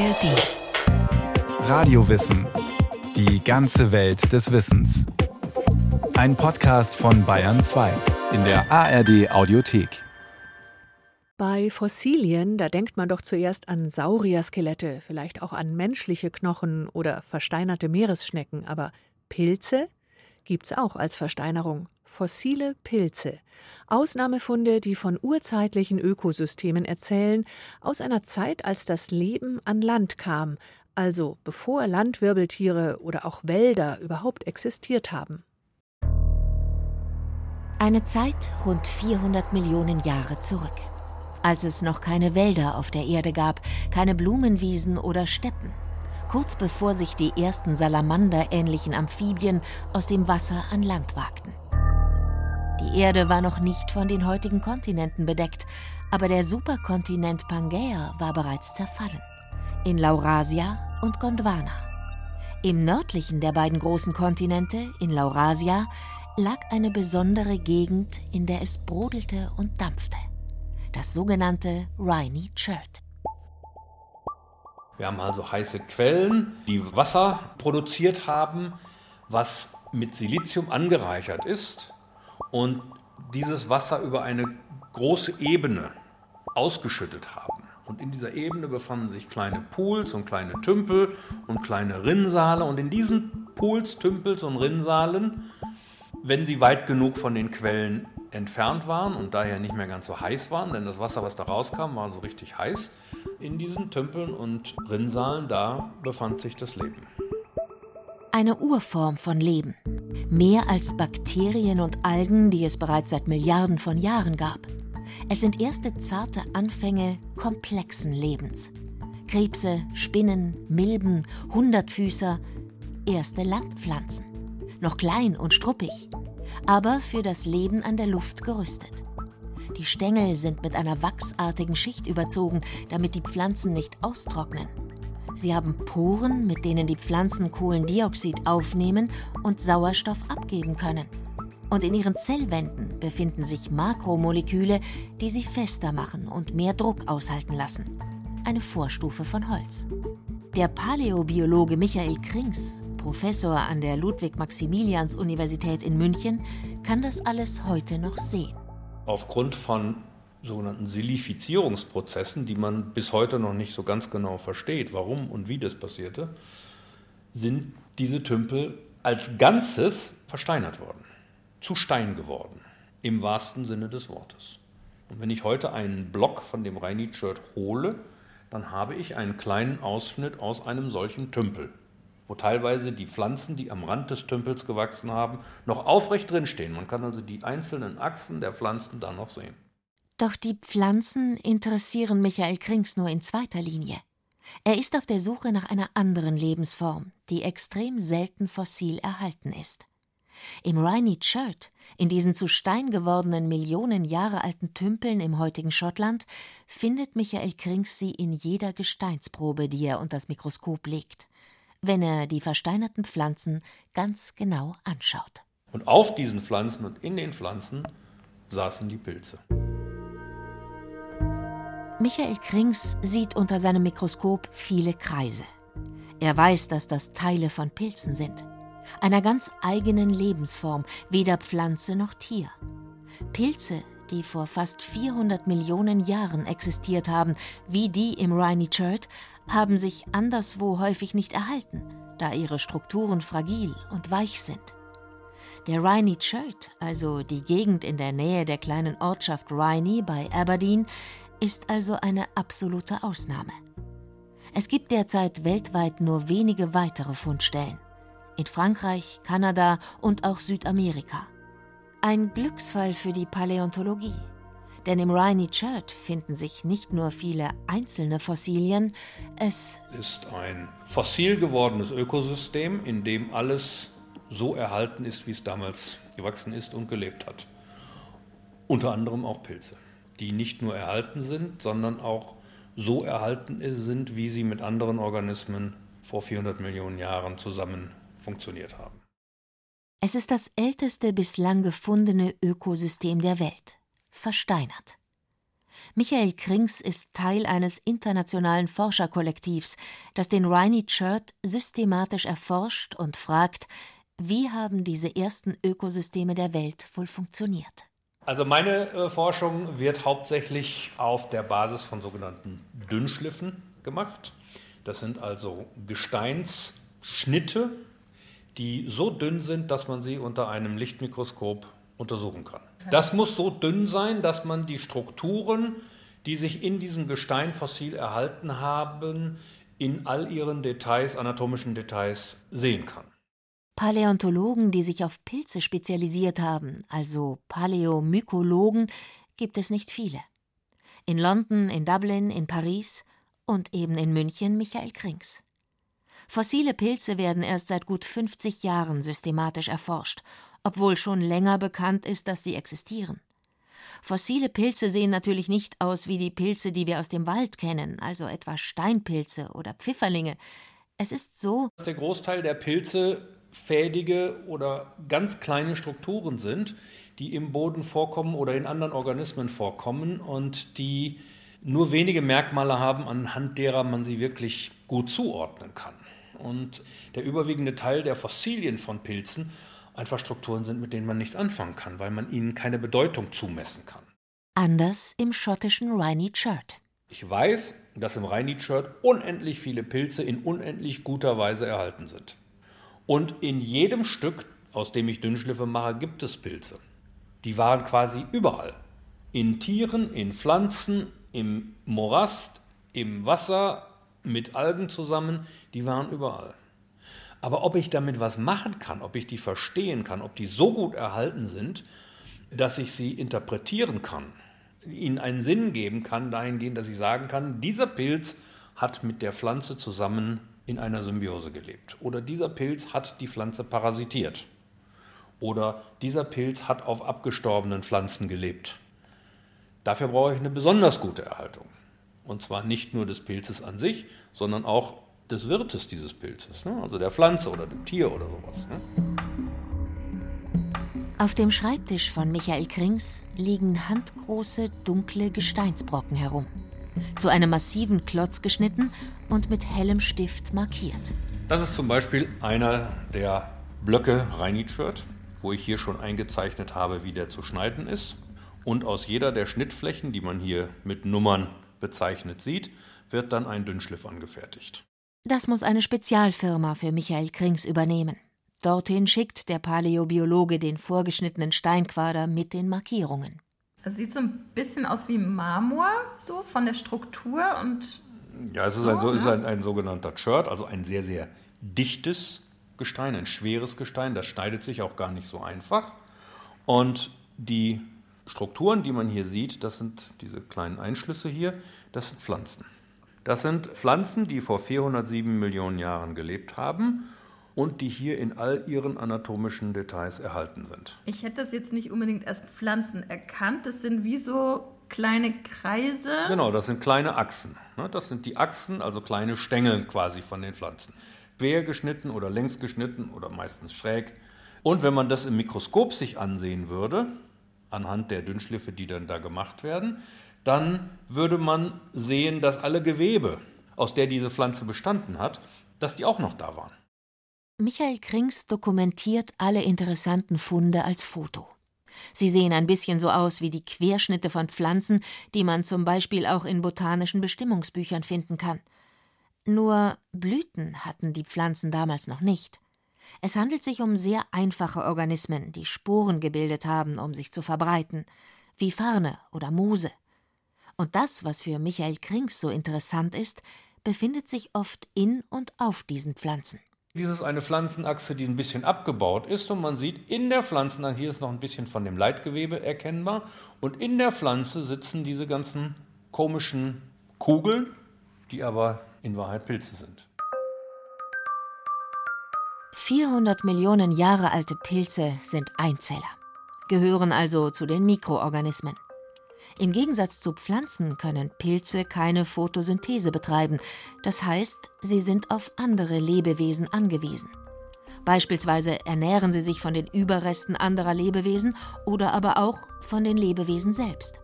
ARD. Radiowissen. Die ganze Welt des Wissens. Ein Podcast von Bayern 2 in der ARD Audiothek. Bei Fossilien, da denkt man doch zuerst an Saurierskelette, vielleicht auch an menschliche Knochen oder versteinerte Meeresschnecken, aber Pilze gibt's auch als Versteinerung. Fossile Pilze. Ausnahmefunde, die von urzeitlichen Ökosystemen erzählen, aus einer Zeit, als das Leben an Land kam, also bevor Landwirbeltiere oder auch Wälder überhaupt existiert haben. Eine Zeit rund 400 Millionen Jahre zurück, als es noch keine Wälder auf der Erde gab, keine Blumenwiesen oder Steppen kurz bevor sich die ersten Salamander-ähnlichen Amphibien aus dem Wasser an Land wagten. Die Erde war noch nicht von den heutigen Kontinenten bedeckt, aber der Superkontinent Pangaea war bereits zerfallen. In Laurasia und Gondwana. Im nördlichen der beiden großen Kontinente, in Laurasia, lag eine besondere Gegend, in der es brodelte und dampfte. Das sogenannte Rhynie Chert. Wir haben also heiße Quellen, die Wasser produziert haben, was mit Silizium angereichert ist und dieses Wasser über eine große Ebene ausgeschüttet haben. Und in dieser Ebene befanden sich kleine Pools und kleine Tümpel und kleine Rinnsale. Und in diesen Pools, Tümpels und Rinnsalen, wenn sie weit genug von den Quellen entfernt waren und daher nicht mehr ganz so heiß waren, denn das Wasser, was da rauskam, war so richtig heiß. In diesen Tümpeln und Rinnsalen, da befand sich das Leben. Eine Urform von Leben. Mehr als Bakterien und Algen, die es bereits seit Milliarden von Jahren gab. Es sind erste zarte Anfänge komplexen Lebens. Krebse, Spinnen, Milben, Hundertfüßer, erste Landpflanzen. Noch klein und struppig, aber für das Leben an der Luft gerüstet. Die Stängel sind mit einer wachsartigen Schicht überzogen, damit die Pflanzen nicht austrocknen. Sie haben Poren, mit denen die Pflanzen Kohlendioxid aufnehmen und Sauerstoff abgeben können. Und in ihren Zellwänden befinden sich Makromoleküle, die sie fester machen und mehr Druck aushalten lassen. Eine Vorstufe von Holz. Der Paläobiologe Michael Krings Professor an der Ludwig-Maximilians-Universität in München, kann das alles heute noch sehen. Aufgrund von sogenannten Silifizierungsprozessen, die man bis heute noch nicht so ganz genau versteht, warum und wie das passierte, sind diese Tümpel als Ganzes versteinert worden, zu Stein geworden, im wahrsten Sinne des Wortes. Und wenn ich heute einen Block von dem Rheinitschert hole, dann habe ich einen kleinen Ausschnitt aus einem solchen Tümpel wo teilweise die Pflanzen, die am Rand des Tümpels gewachsen haben, noch aufrecht drinstehen. Man kann also die einzelnen Achsen der Pflanzen da noch sehen. Doch die Pflanzen interessieren Michael Krings nur in zweiter Linie. Er ist auf der Suche nach einer anderen Lebensform, die extrem selten fossil erhalten ist. Im Rhynie Chert, in diesen zu Stein gewordenen Millionen Jahre alten Tümpeln im heutigen Schottland, findet Michael Krings sie in jeder Gesteinsprobe, die er unter das Mikroskop legt wenn er die versteinerten Pflanzen ganz genau anschaut. Und auf diesen Pflanzen und in den Pflanzen saßen die Pilze. Michael Krings sieht unter seinem Mikroskop viele Kreise. Er weiß, dass das Teile von Pilzen sind, einer ganz eigenen Lebensform, weder Pflanze noch Tier. Pilze, die vor fast 400 Millionen Jahren existiert haben, wie die im Rhynie Chert, haben sich anderswo häufig nicht erhalten, da ihre Strukturen fragil und weich sind. Der Rhynie Chert, also die Gegend in der Nähe der kleinen Ortschaft Rhynie bei Aberdeen, ist also eine absolute Ausnahme. Es gibt derzeit weltweit nur wenige weitere Fundstellen. In Frankreich, Kanada und auch Südamerika. Ein Glücksfall für die Paläontologie. Denn im Rhynie Chert finden sich nicht nur viele einzelne Fossilien, es ist ein fossil gewordenes Ökosystem, in dem alles so erhalten ist, wie es damals gewachsen ist und gelebt hat. Unter anderem auch Pilze, die nicht nur erhalten sind, sondern auch so erhalten sind, wie sie mit anderen Organismen vor 400 Millionen Jahren zusammen funktioniert haben. Es ist das älteste bislang gefundene Ökosystem der Welt versteinert. Michael Krings ist Teil eines internationalen Forscherkollektivs, das den Riney Chert systematisch erforscht und fragt, wie haben diese ersten Ökosysteme der Welt wohl funktioniert? Also meine äh, Forschung wird hauptsächlich auf der Basis von sogenannten Dünnschliffen gemacht. Das sind also Gesteinsschnitte, die so dünn sind, dass man sie unter einem Lichtmikroskop untersuchen kann. Das muss so dünn sein, dass man die Strukturen, die sich in diesem Gesteinfossil erhalten haben, in all ihren Details, anatomischen Details sehen kann. Paläontologen, die sich auf Pilze spezialisiert haben, also Paläomykologen, gibt es nicht viele. In London, in Dublin, in Paris und eben in München Michael Krings. Fossile Pilze werden erst seit gut 50 Jahren systematisch erforscht, obwohl schon länger bekannt ist, dass sie existieren. Fossile Pilze sehen natürlich nicht aus wie die Pilze, die wir aus dem Wald kennen, also etwa Steinpilze oder Pfifferlinge. Es ist so, dass der Großteil der Pilze fädige oder ganz kleine Strukturen sind, die im Boden vorkommen oder in anderen Organismen vorkommen und die nur wenige Merkmale haben, anhand derer man sie wirklich gut zuordnen kann. Und der überwiegende Teil der Fossilien von Pilzen einfach Strukturen sind, mit denen man nichts anfangen kann, weil man ihnen keine Bedeutung zumessen kann. Anders im schottischen Riney Chert. Ich weiß, dass im Riney Chert unendlich viele Pilze in unendlich guter Weise erhalten sind. Und in jedem Stück, aus dem ich Dünnschliffe mache, gibt es Pilze. Die waren quasi überall. In Tieren, in Pflanzen, im Morast, im Wasser, mit Algen zusammen, die waren überall. Aber ob ich damit was machen kann, ob ich die verstehen kann, ob die so gut erhalten sind, dass ich sie interpretieren kann, ihnen einen Sinn geben kann, dahingehend, dass ich sagen kann, dieser Pilz hat mit der Pflanze zusammen in einer Symbiose gelebt. Oder dieser Pilz hat die Pflanze parasitiert. Oder dieser Pilz hat auf abgestorbenen Pflanzen gelebt. Dafür brauche ich eine besonders gute Erhaltung. Und zwar nicht nur des Pilzes an sich, sondern auch des Wirtes dieses Pilzes, ne? also der Pflanze oder dem Tier oder sowas. Ne? Auf dem Schreibtisch von Michael Krings liegen handgroße, dunkle Gesteinsbrocken herum zu einem massiven Klotz geschnitten und mit hellem Stift markiert. Das ist zum Beispiel einer der Blöcke Reinitschirt, wo ich hier schon eingezeichnet habe, wie der zu schneiden ist. Und aus jeder der Schnittflächen, die man hier mit Nummern bezeichnet sieht, wird dann ein Dünnschliff angefertigt. Das muss eine Spezialfirma für Michael Krings übernehmen. Dorthin schickt der Paläobiologe den vorgeschnittenen Steinquader mit den Markierungen. Es sieht so ein bisschen aus wie Marmor, so von der Struktur und. Ja, es ist, so, ein, so, ne? ist ein, ein sogenannter Chert, also ein sehr, sehr dichtes Gestein, ein schweres Gestein. Das schneidet sich auch gar nicht so einfach. Und die Strukturen, die man hier sieht, das sind diese kleinen Einschlüsse hier, das sind Pflanzen. Das sind Pflanzen, die vor 407 Millionen Jahren gelebt haben und die hier in all ihren anatomischen Details erhalten sind. Ich hätte das jetzt nicht unbedingt als Pflanzen erkannt. Das sind wie so kleine Kreise. Genau, das sind kleine Achsen. Ne? Das sind die Achsen, also kleine Stängel quasi von den Pflanzen. Quer geschnitten oder längs geschnitten oder meistens schräg. Und wenn man das im Mikroskop sich ansehen würde, anhand der Dünnschliffe, die dann da gemacht werden, dann würde man sehen, dass alle Gewebe, aus der diese Pflanze bestanden hat, dass die auch noch da waren. Michael Krings dokumentiert alle interessanten Funde als Foto. Sie sehen ein bisschen so aus wie die Querschnitte von Pflanzen, die man zum Beispiel auch in botanischen Bestimmungsbüchern finden kann. Nur Blüten hatten die Pflanzen damals noch nicht. Es handelt sich um sehr einfache Organismen, die Sporen gebildet haben, um sich zu verbreiten, wie Farne oder Moose. Und das, was für Michael Krings so interessant ist, befindet sich oft in und auf diesen Pflanzen. Dies ist eine Pflanzenachse, die ein bisschen abgebaut ist und man sieht in der Pflanze, hier ist noch ein bisschen von dem Leitgewebe erkennbar und in der Pflanze sitzen diese ganzen komischen Kugeln, die aber in Wahrheit Pilze sind. 400 Millionen Jahre alte Pilze sind Einzeller, gehören also zu den Mikroorganismen. Im Gegensatz zu Pflanzen können Pilze keine Photosynthese betreiben, das heißt, sie sind auf andere Lebewesen angewiesen. Beispielsweise ernähren sie sich von den Überresten anderer Lebewesen oder aber auch von den Lebewesen selbst.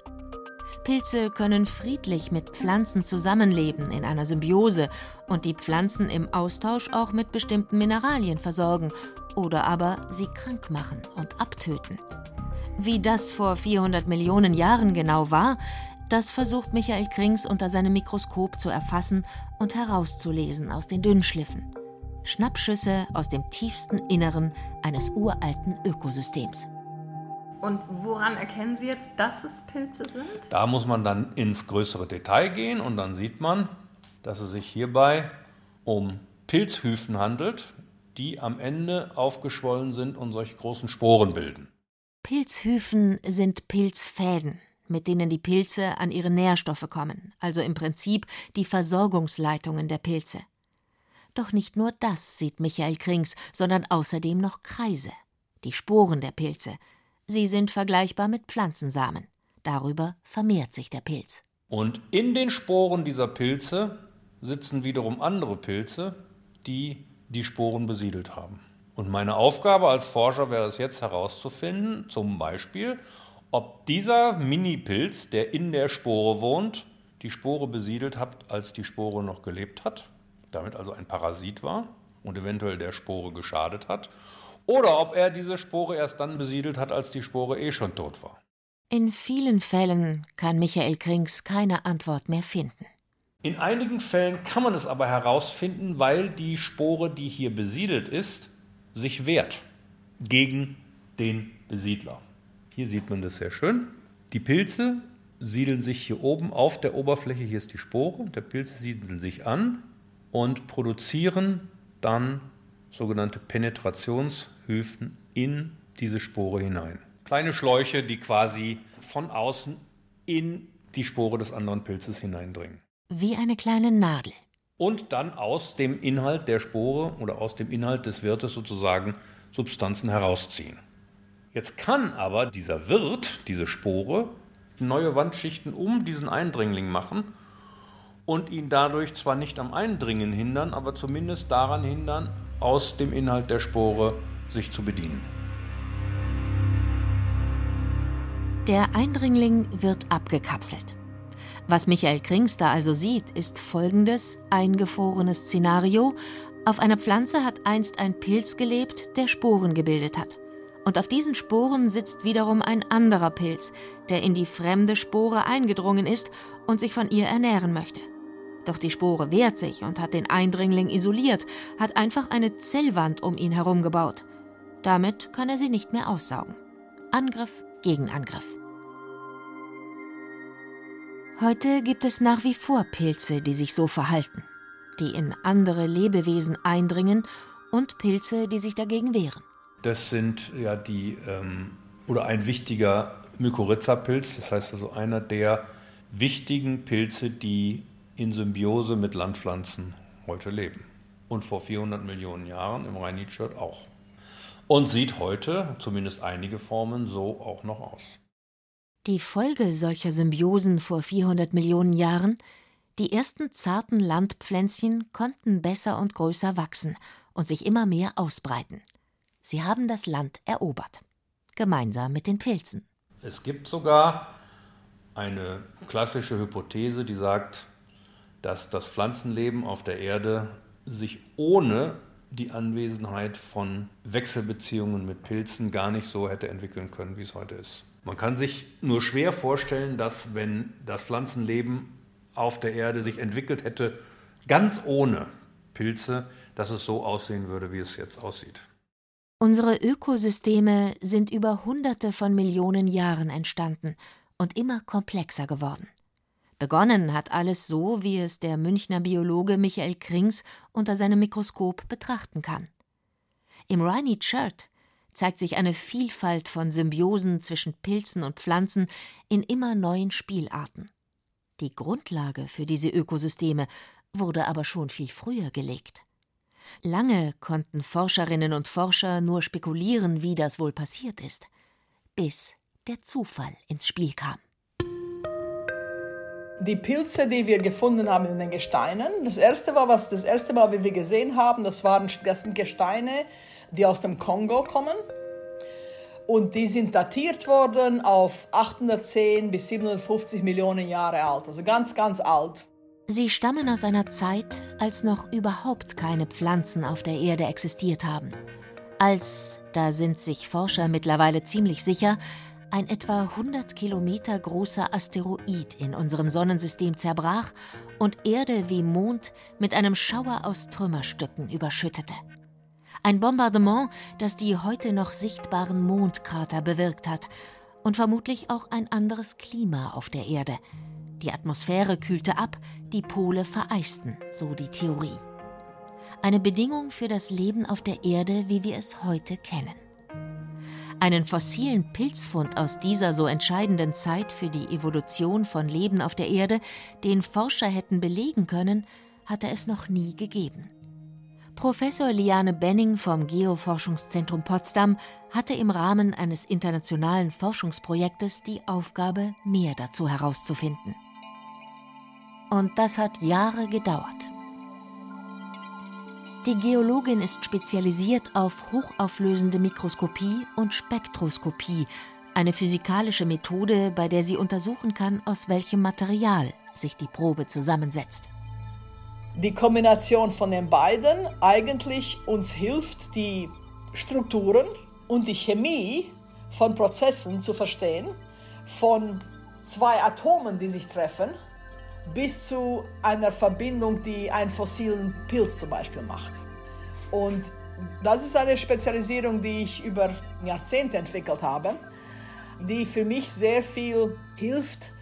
Pilze können friedlich mit Pflanzen zusammenleben in einer Symbiose und die Pflanzen im Austausch auch mit bestimmten Mineralien versorgen oder aber sie krank machen und abtöten. Wie das vor 400 Millionen Jahren genau war, das versucht Michael Krings unter seinem Mikroskop zu erfassen und herauszulesen aus den Dünnschliffen. Schnappschüsse aus dem tiefsten Inneren eines uralten Ökosystems. Und woran erkennen Sie jetzt, dass es Pilze sind? Da muss man dann ins größere Detail gehen und dann sieht man, dass es sich hierbei um Pilzhyphen handelt, die am Ende aufgeschwollen sind und solche großen Sporen bilden. Pilzhyphen sind Pilzfäden, mit denen die Pilze an ihre Nährstoffe kommen, also im Prinzip die Versorgungsleitungen der Pilze. Doch nicht nur das sieht Michael Krings, sondern außerdem noch Kreise, die Sporen der Pilze. Sie sind vergleichbar mit Pflanzensamen. Darüber vermehrt sich der Pilz. Und in den Sporen dieser Pilze sitzen wiederum andere Pilze, die die Sporen besiedelt haben. Und meine Aufgabe als Forscher wäre es jetzt herauszufinden, zum Beispiel, ob dieser Mini-Pilz, der in der Spore wohnt, die Spore besiedelt hat, als die Spore noch gelebt hat damit also ein Parasit war und eventuell der Spore geschadet hat, oder ob er diese Spore erst dann besiedelt hat, als die Spore eh schon tot war. In vielen Fällen kann Michael Krings keine Antwort mehr finden. In einigen Fällen kann man es aber herausfinden, weil die Spore, die hier besiedelt ist, sich wehrt gegen den Besiedler. Hier sieht man das sehr schön. Die Pilze siedeln sich hier oben auf der Oberfläche, hier ist die Spore, der Pilz siedelt sich an und produzieren dann sogenannte Penetrationshöfen in diese Spore hinein. Kleine Schläuche, die quasi von außen in die Spore des anderen Pilzes hineindringen. Wie eine kleine Nadel. Und dann aus dem Inhalt der Spore oder aus dem Inhalt des Wirtes sozusagen Substanzen herausziehen. Jetzt kann aber dieser Wirt, diese Spore, neue Wandschichten um diesen Eindringling machen und ihn dadurch zwar nicht am Eindringen hindern, aber zumindest daran hindern, aus dem Inhalt der Spore sich zu bedienen. Der Eindringling wird abgekapselt. Was Michael Krings da also sieht, ist folgendes eingefrorenes Szenario. Auf einer Pflanze hat einst ein Pilz gelebt, der Sporen gebildet hat. Und auf diesen Sporen sitzt wiederum ein anderer Pilz, der in die fremde Spore eingedrungen ist und sich von ihr ernähren möchte. Doch die Spore wehrt sich und hat den Eindringling isoliert, hat einfach eine Zellwand um ihn herum gebaut. Damit kann er sie nicht mehr aussaugen. Angriff gegen Angriff. Heute gibt es nach wie vor Pilze, die sich so verhalten, die in andere Lebewesen eindringen und Pilze, die sich dagegen wehren. Das sind ja die, ähm, oder ein wichtiger Mykorrhiza-Pilz, das heißt also einer der wichtigen Pilze, die in Symbiose mit Landpflanzen heute leben. Und vor 400 Millionen Jahren im Rhein-Nietzsche auch. Und sieht heute, zumindest einige Formen, so auch noch aus. Die Folge solcher Symbiosen vor 400 Millionen Jahren? Die ersten zarten Landpflänzchen konnten besser und größer wachsen und sich immer mehr ausbreiten. Sie haben das Land erobert, gemeinsam mit den Pilzen. Es gibt sogar eine klassische Hypothese, die sagt, dass das Pflanzenleben auf der Erde sich ohne die Anwesenheit von Wechselbeziehungen mit Pilzen gar nicht so hätte entwickeln können, wie es heute ist. Man kann sich nur schwer vorstellen, dass wenn das Pflanzenleben auf der Erde sich entwickelt hätte, ganz ohne Pilze, dass es so aussehen würde, wie es jetzt aussieht. Unsere Ökosysteme sind über Hunderte von Millionen Jahren entstanden und immer komplexer geworden. Begonnen hat alles so, wie es der Münchner Biologe Michael Krings unter seinem Mikroskop betrachten kann. Im Riney Chert zeigt sich eine Vielfalt von Symbiosen zwischen Pilzen und Pflanzen in immer neuen Spielarten. Die Grundlage für diese Ökosysteme wurde aber schon viel früher gelegt. Lange konnten Forscherinnen und Forscher nur spekulieren, wie das wohl passiert ist, bis der Zufall ins Spiel kam die Pilze, die wir gefunden haben in den Gesteinen. Das erste war, was das erste Mal, wie wir gesehen haben, das waren das sind Gesteine, die aus dem Kongo kommen. Und die sind datiert worden auf 810 bis 750 Millionen Jahre alt, also ganz, ganz alt. Sie stammen aus einer Zeit, als noch überhaupt keine Pflanzen auf der Erde existiert haben. Als, da sind sich Forscher mittlerweile ziemlich sicher, ein etwa 100 Kilometer großer Asteroid in unserem Sonnensystem zerbrach und Erde wie Mond mit einem Schauer aus Trümmerstücken überschüttete. Ein Bombardement, das die heute noch sichtbaren Mondkrater bewirkt hat und vermutlich auch ein anderes Klima auf der Erde. Die Atmosphäre kühlte ab, die Pole vereisten, so die Theorie. Eine Bedingung für das Leben auf der Erde, wie wir es heute kennen. Einen fossilen Pilzfund aus dieser so entscheidenden Zeit für die Evolution von Leben auf der Erde, den Forscher hätten belegen können, hatte es noch nie gegeben. Professor Liane Benning vom Geoforschungszentrum Potsdam hatte im Rahmen eines internationalen Forschungsprojektes die Aufgabe, mehr dazu herauszufinden. Und das hat Jahre gedauert. Die Geologin ist spezialisiert auf hochauflösende Mikroskopie und Spektroskopie, eine physikalische Methode, bei der sie untersuchen kann, aus welchem Material sich die Probe zusammensetzt. Die Kombination von den beiden eigentlich uns hilft, die Strukturen und die Chemie von Prozessen zu verstehen, von zwei Atomen, die sich treffen, bis zu einer Verbindung, die einen fossilen Pilz zum Beispiel macht. Und das ist eine Spezialisierung, die ich über Jahrzehnte entwickelt habe, die für mich sehr viel hilft,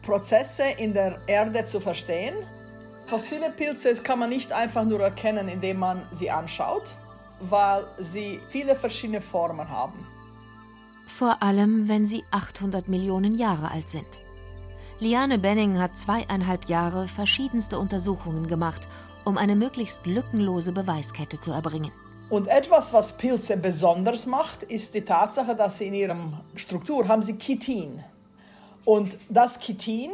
Prozesse in der Erde zu verstehen. Fossile Pilze kann man nicht einfach nur erkennen, indem man sie anschaut, weil sie viele verschiedene Formen haben. Vor allem, wenn sie 800 Millionen Jahre alt sind. Liane Benning hat zweieinhalb Jahre verschiedenste Untersuchungen gemacht, um eine möglichst lückenlose Beweiskette zu erbringen. Und etwas, was Pilze besonders macht, ist die Tatsache, dass sie in ihrer Struktur haben sie Chitin. Und das Chitin,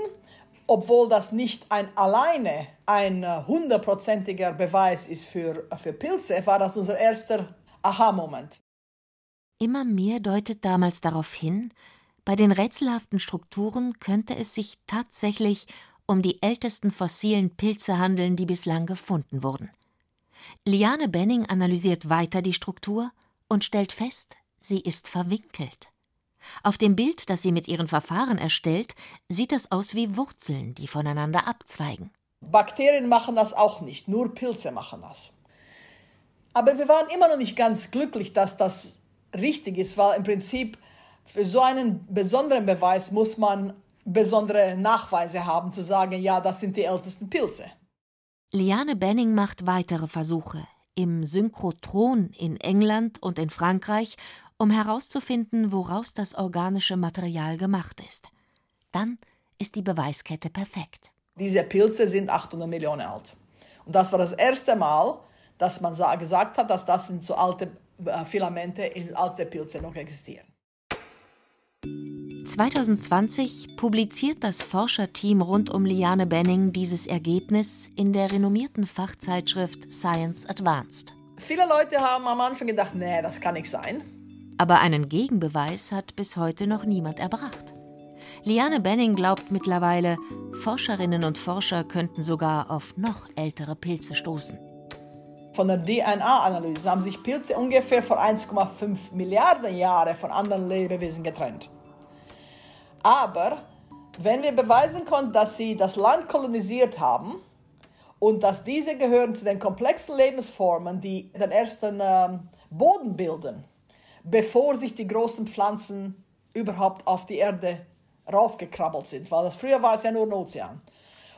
obwohl das nicht ein alleine ein hundertprozentiger Beweis ist für, für Pilze, war das unser erster Aha-Moment. Immer mehr deutet damals darauf hin, bei den rätselhaften Strukturen könnte es sich tatsächlich um die ältesten fossilen Pilze handeln, die bislang gefunden wurden. Liane Benning analysiert weiter die Struktur und stellt fest, sie ist verwinkelt. Auf dem Bild, das sie mit ihren Verfahren erstellt, sieht das aus wie Wurzeln, die voneinander abzweigen. Bakterien machen das auch nicht, nur Pilze machen das. Aber wir waren immer noch nicht ganz glücklich, dass das richtig ist, weil im Prinzip für so einen besonderen Beweis muss man besondere Nachweise haben, zu sagen, ja, das sind die ältesten Pilze. Liane Benning macht weitere Versuche im Synchrotron in England und in Frankreich, um herauszufinden, woraus das organische Material gemacht ist. Dann ist die Beweiskette perfekt. Diese Pilze sind 800 Millionen alt. Und das war das erste Mal, dass man gesagt hat, dass das sind so alte äh, Filamente in alte Pilze noch existieren. 2020 publiziert das Forscherteam rund um Liane Benning dieses Ergebnis in der renommierten Fachzeitschrift Science Advanced. Viele Leute haben am Anfang gedacht, nee, das kann nicht sein. Aber einen Gegenbeweis hat bis heute noch niemand erbracht. Liane Benning glaubt mittlerweile, Forscherinnen und Forscher könnten sogar auf noch ältere Pilze stoßen. Von der DNA-Analyse haben sich Pilze ungefähr vor 1,5 Milliarden Jahren von anderen Lebewesen getrennt. Aber wenn wir beweisen konnten, dass sie das Land kolonisiert haben und dass diese gehören zu den komplexen Lebensformen, die den ersten äh, Boden bilden, bevor sich die großen Pflanzen überhaupt auf die Erde raufgekrabbelt sind, weil das früher war es ja nur ein Ozean.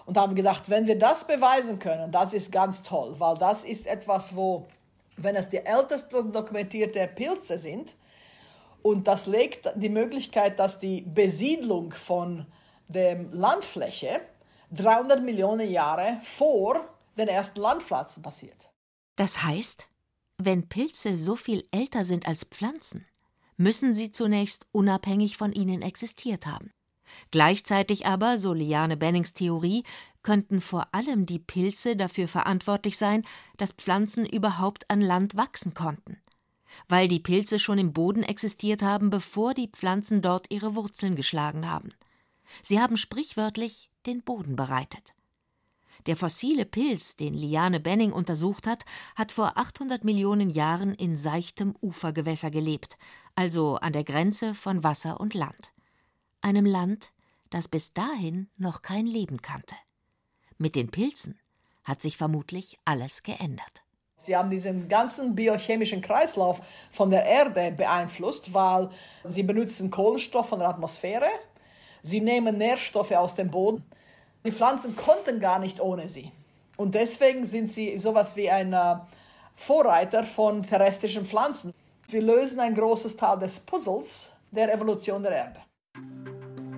Und haben gedacht, wenn wir das beweisen können, das ist ganz toll, weil das ist etwas, wo, wenn es die ältesten dokumentierte Pilze sind, und das legt die Möglichkeit, dass die Besiedlung von der Landfläche 300 Millionen Jahre vor den ersten Landpflanzen passiert. Das heißt, wenn Pilze so viel älter sind als Pflanzen, müssen sie zunächst unabhängig von ihnen existiert haben. Gleichzeitig aber, so Liane Bennings Theorie, könnten vor allem die Pilze dafür verantwortlich sein, dass Pflanzen überhaupt an Land wachsen konnten. weil die Pilze schon im Boden existiert haben, bevor die Pflanzen dort ihre Wurzeln geschlagen haben. Sie haben sprichwörtlich den Boden bereitet. Der fossile Pilz, den Liane Benning untersucht hat, hat vor 800 Millionen Jahren in seichtem Ufergewässer gelebt, also an der Grenze von Wasser und Land. Einem Land, das bis dahin noch kein Leben kannte. Mit den Pilzen hat sich vermutlich alles geändert. Sie haben diesen ganzen biochemischen Kreislauf von der Erde beeinflusst, weil sie benutzen Kohlenstoff von der Atmosphäre, sie nehmen Nährstoffe aus dem Boden. Die Pflanzen konnten gar nicht ohne sie. Und deswegen sind sie sowas wie ein äh, Vorreiter von terrestrischen Pflanzen. Wir lösen ein großes Teil des Puzzles der Evolution der Erde.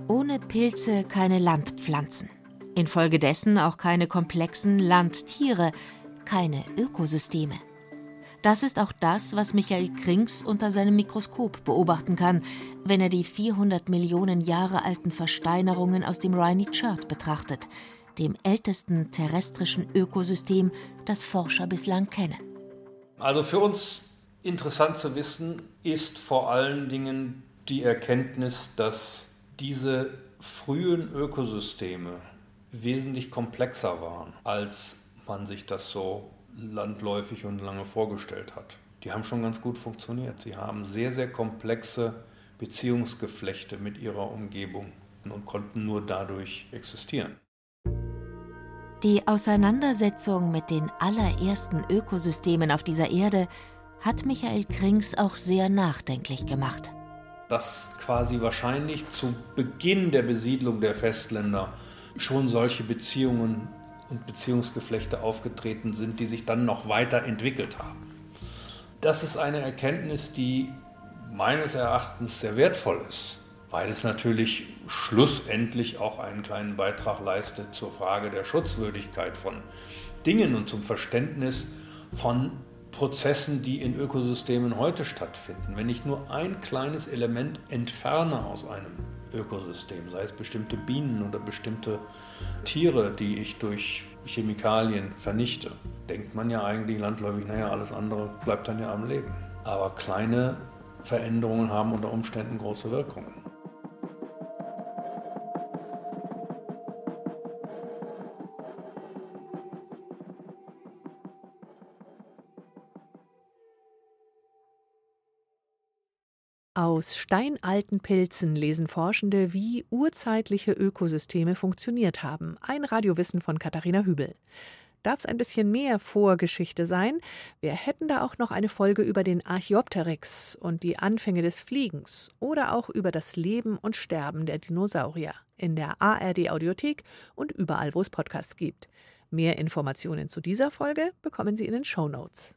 Ohne Pilze keine Landpflanzen. Infolgedessen auch keine komplexen Landtiere, keine Ökosysteme. Das ist auch das, was Michael Krings unter seinem Mikroskop beobachten kann, wenn er die 400 Millionen Jahre alten Versteinerungen aus dem Riney Chert betrachtet, dem ältesten terrestrischen Ökosystem, das Forscher bislang kennen. Also für uns interessant zu wissen ist vor allen Dingen die Erkenntnis, dass diese frühen Ökosysteme wesentlich komplexer waren als man sich das so landläufig und lange vorgestellt hat. Die haben schon ganz gut funktioniert. Sie haben sehr, sehr komplexe Beziehungsgeflechte mit ihrer Umgebung und konnten nur dadurch existieren. Die Auseinandersetzung mit den allerersten Ökosystemen auf dieser Erde hat Michael Krings auch sehr nachdenklich gemacht. Dass quasi wahrscheinlich zu Beginn der Besiedlung der Festländer schon solche Beziehungen und Beziehungsgeflechte aufgetreten sind, die sich dann noch weiterentwickelt haben. Das ist eine Erkenntnis, die meines Erachtens sehr wertvoll ist, weil es natürlich schlussendlich auch einen kleinen Beitrag leistet zur Frage der Schutzwürdigkeit von Dingen und zum Verständnis von Prozessen, die in Ökosystemen heute stattfinden. Wenn ich nur ein kleines Element entferne aus einem Ökosystem, sei es bestimmte Bienen oder bestimmte Tiere, die ich durch Chemikalien vernichte, denkt man ja eigentlich landläufig, naja, alles andere bleibt dann ja am Leben. Aber kleine Veränderungen haben unter Umständen große Wirkungen. Aus steinalten Pilzen lesen Forschende, wie urzeitliche Ökosysteme funktioniert haben. Ein Radiowissen von Katharina Hübel. Darf es ein bisschen mehr Vorgeschichte sein? Wir hätten da auch noch eine Folge über den Archaeopteryx und die Anfänge des Fliegens oder auch über das Leben und Sterben der Dinosaurier in der ARD Audiothek und überall, wo es Podcasts gibt. Mehr Informationen zu dieser Folge bekommen Sie in den Show Notes.